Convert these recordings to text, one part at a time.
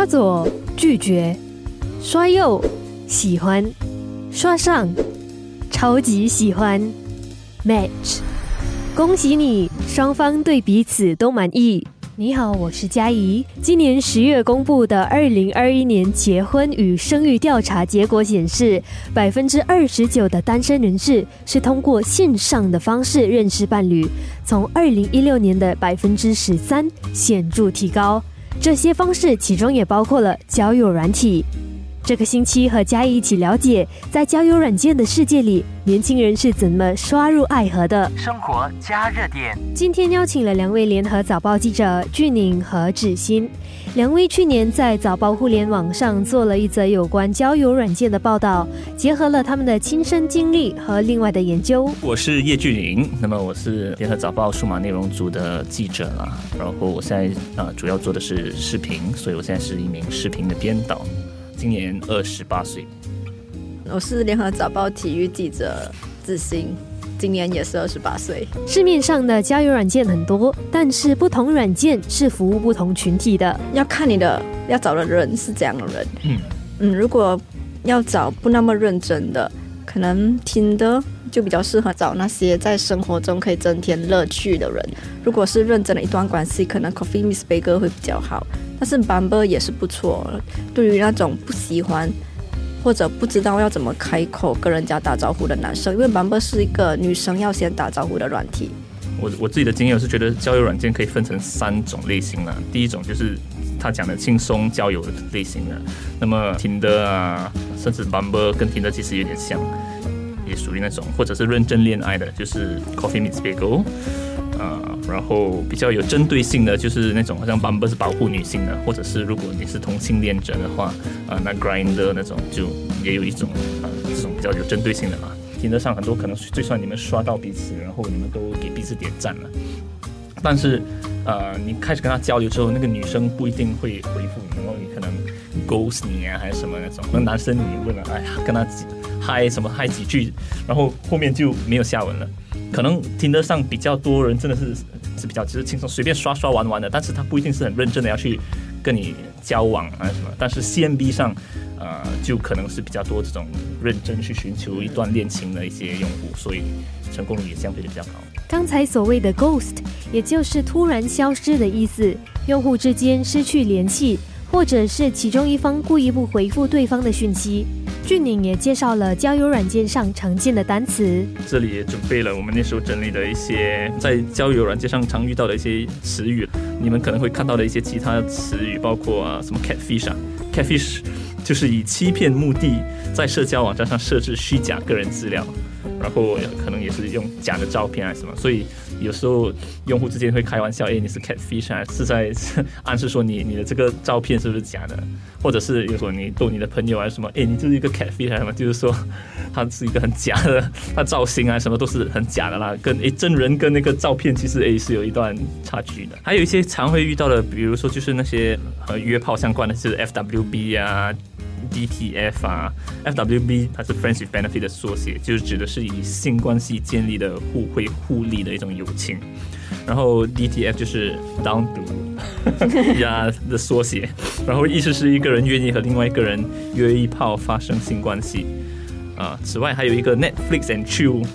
刷左拒绝，刷右喜欢，刷上超级喜欢，match。恭喜你，双方对彼此都满意。你好，我是佳怡。今年十月公布的二零二一年结婚与生育调查结果显示，百分之二十九的单身人士是通过线上的方式认识伴侣，从二零一六年的百分之十三显著提高。这些方式其中也包括了交友软体。这个星期和嘉怡一起了解，在交友软件的世界里，年轻人是怎么刷入爱河的。生活加热点。今天邀请了两位联合早报记者俊宁和志新，两位去年在早报互联网上做了一则有关交友软件的报道，结合了他们的亲身经历和另外的研究。我是叶俊宁，那么我是联合早报数码内容组的记者啦，然后我现在啊主要做的是视频，所以我现在是一名视频的编导。今年二十八岁，我是联合早报体育记者志新，今年也是二十八岁。市面上的交友软件很多，但是不同软件是服务不同群体的，要看你的要找的人是怎样的人。嗯嗯，如果要找不那么认真的，可能听的就比较适合找那些在生活中可以增添乐趣的人。如果是认真的一段关系，可能 Coffee Miss 贝哥会比较好。但是 Bumble 也是不错，对于那种不喜欢或者不知道要怎么开口跟人家打招呼的男生，因为 Bumble 是一个女生要先打招呼的软体。我我自己的经验是觉得交友软件可以分成三种类型了。第一种就是他讲的轻松交友类型的，那么听的啊，甚至 Bumble 跟听的其实有点像，也属于那种或者是认真恋爱的，就是 Coffee Meets Bagel。啊，然后比较有针对性的就是那种好像 Bumble 是保护女性的，或者是如果你是同性恋者的话，啊，那 Grind 的那种就也有一种啊这种比较有针对性的嘛。听得上很多可能就算你们刷到彼此，然后你们都给彼此点赞了，但是呃你开始跟他交流之后，那个女生不一定会回复你，然后你可能 ghost 你啊还是什么那种，那男生你问了哎呀跟他嗨什么嗨几句，然后后面就没有下文了。可能听得上比较多人，真的是是比较只是轻松随便刷刷玩玩的，但是他不一定是很认真的要去跟你交往啊什么。但是 CMB 上，呃，就可能是比较多这种认真去寻求一段恋情的一些用户，所以成功率也相对的比较高。刚才所谓的 ghost，也就是突然消失的意思，用户之间失去联系。或者是其中一方故意不回复对方的讯息。俊宁也介绍了交友软件上常见的单词。这里也准备了我们那时候整理的一些在交友软件上常遇到的一些词语。你们可能会看到的一些其他词语，包括啊什么 catfish 啊，catfish 就是以欺骗目的在社交网站上设置虚假个人资料，然后可能也是用假的照片啊什么，所以。有时候用户之间会开玩笑，哎，你是 catfish 啊，是在暗示说你你的这个照片是不是假的？或者是有时候你逗你的朋友啊什么，哎，你就是一个 catfish 啊什么，就是说他是一个很假的，他造型啊什么都是很假的啦，跟哎真人跟那个照片其实哎是有一段差距的。还有一些常会遇到的，比如说就是那些和约炮相关的，就是 FWB 啊。DTF 啊，FWB 它是 Friends with Benefit 的缩写，就是指的是以性关系建立的互惠互利的一种友情。然后 DTF 就是单独呀的缩写，然后意思是一个人愿意和另外一个人约一炮发生性关系。啊，此外还有一个 Netflix and Chill。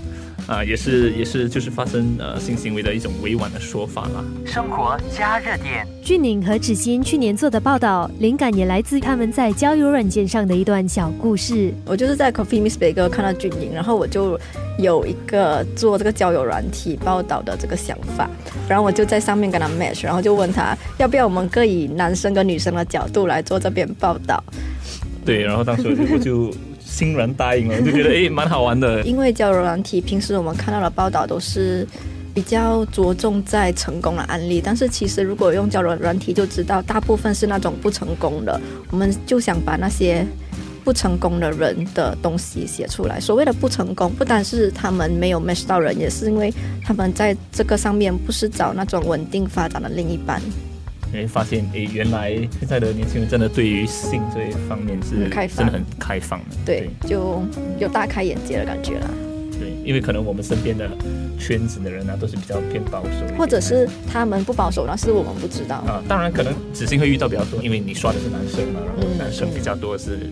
啊，也是也是，就是发生呃性行为的一种委婉的说法啦。生活加热点，俊宁和芷欣去年做的报道，灵感也来自他们在交友软件上的一段小故事。我就是在 Coffee Miss 北哥看到俊宁，然后我就有一个做这个交友软体报道的这个想法，然后我就在上面跟他 match，然后就问他要不要我们各以男生跟女生的角度来做这篇报道。对，然后当时我就。欣然答应了，就觉得 诶蛮好玩的。因为交友软体，平时我们看到的报道都是比较着重在成功的案例，但是其实如果用交友软体，就知道大部分是那种不成功的。我们就想把那些不成功的人的东西写出来。所谓的不成功，不单是他们没有 match 到人，也是因为他们在这个上面不是找那种稳定发展的另一半。会发现，诶，原来现在的年轻人真的对于性这一方面是真的很开放的，对，就有大开眼界的感觉啦。对，因为可能我们身边的圈子的人啊，都是比较偏保守，或者是他们不保守，那是我们不知道啊。当然，可能只是会遇到比较多，因为你刷的是男生嘛，然后男生比较多是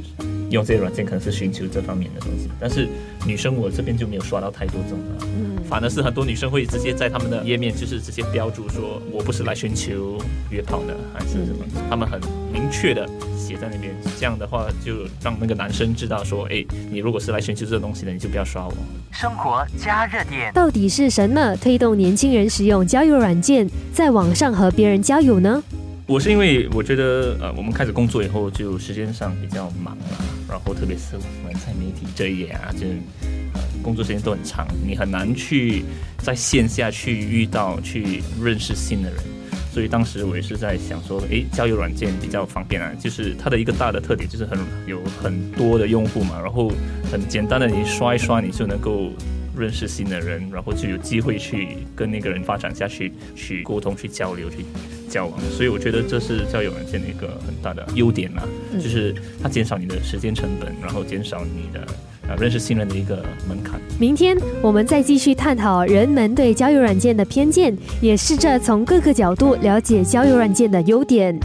用这些软件，可能是寻求这方面的东西。但是女生我这边就没有刷到太多这种的，嗯，反而是很多女生会直接在他们的页面就是直接标注说，我不是来寻求约炮的，还是什么，他们很明确的。写在那边，这样的话就让那个男生知道说，哎，你如果是来寻求这个东西的，你就不要刷我。生活加热点，到底是什么推动年轻人使用交友软件，在网上和别人交友呢？我是因为我觉得，呃，我们开始工作以后，就时间上比较忙了，然后特别是我们在媒体这一点啊，就呃工作时间都很长，你很难去在线下去遇到、去认识新的人。所以当时我也是在想说，诶，交友软件比较方便啊，就是它的一个大的特点就是很有很多的用户嘛，然后很简单的你刷一刷，你就能够认识新的人，然后就有机会去跟那个人发展下去，去沟通、去交流、去交往。所以我觉得这是交友软件的一个很大的优点啊，就是它减少你的时间成本，然后减少你的。啊，认识新人的一个门槛。明天我们再继续探讨人们对交友软件的偏见，也试着从各个角度了解交友软件的优点。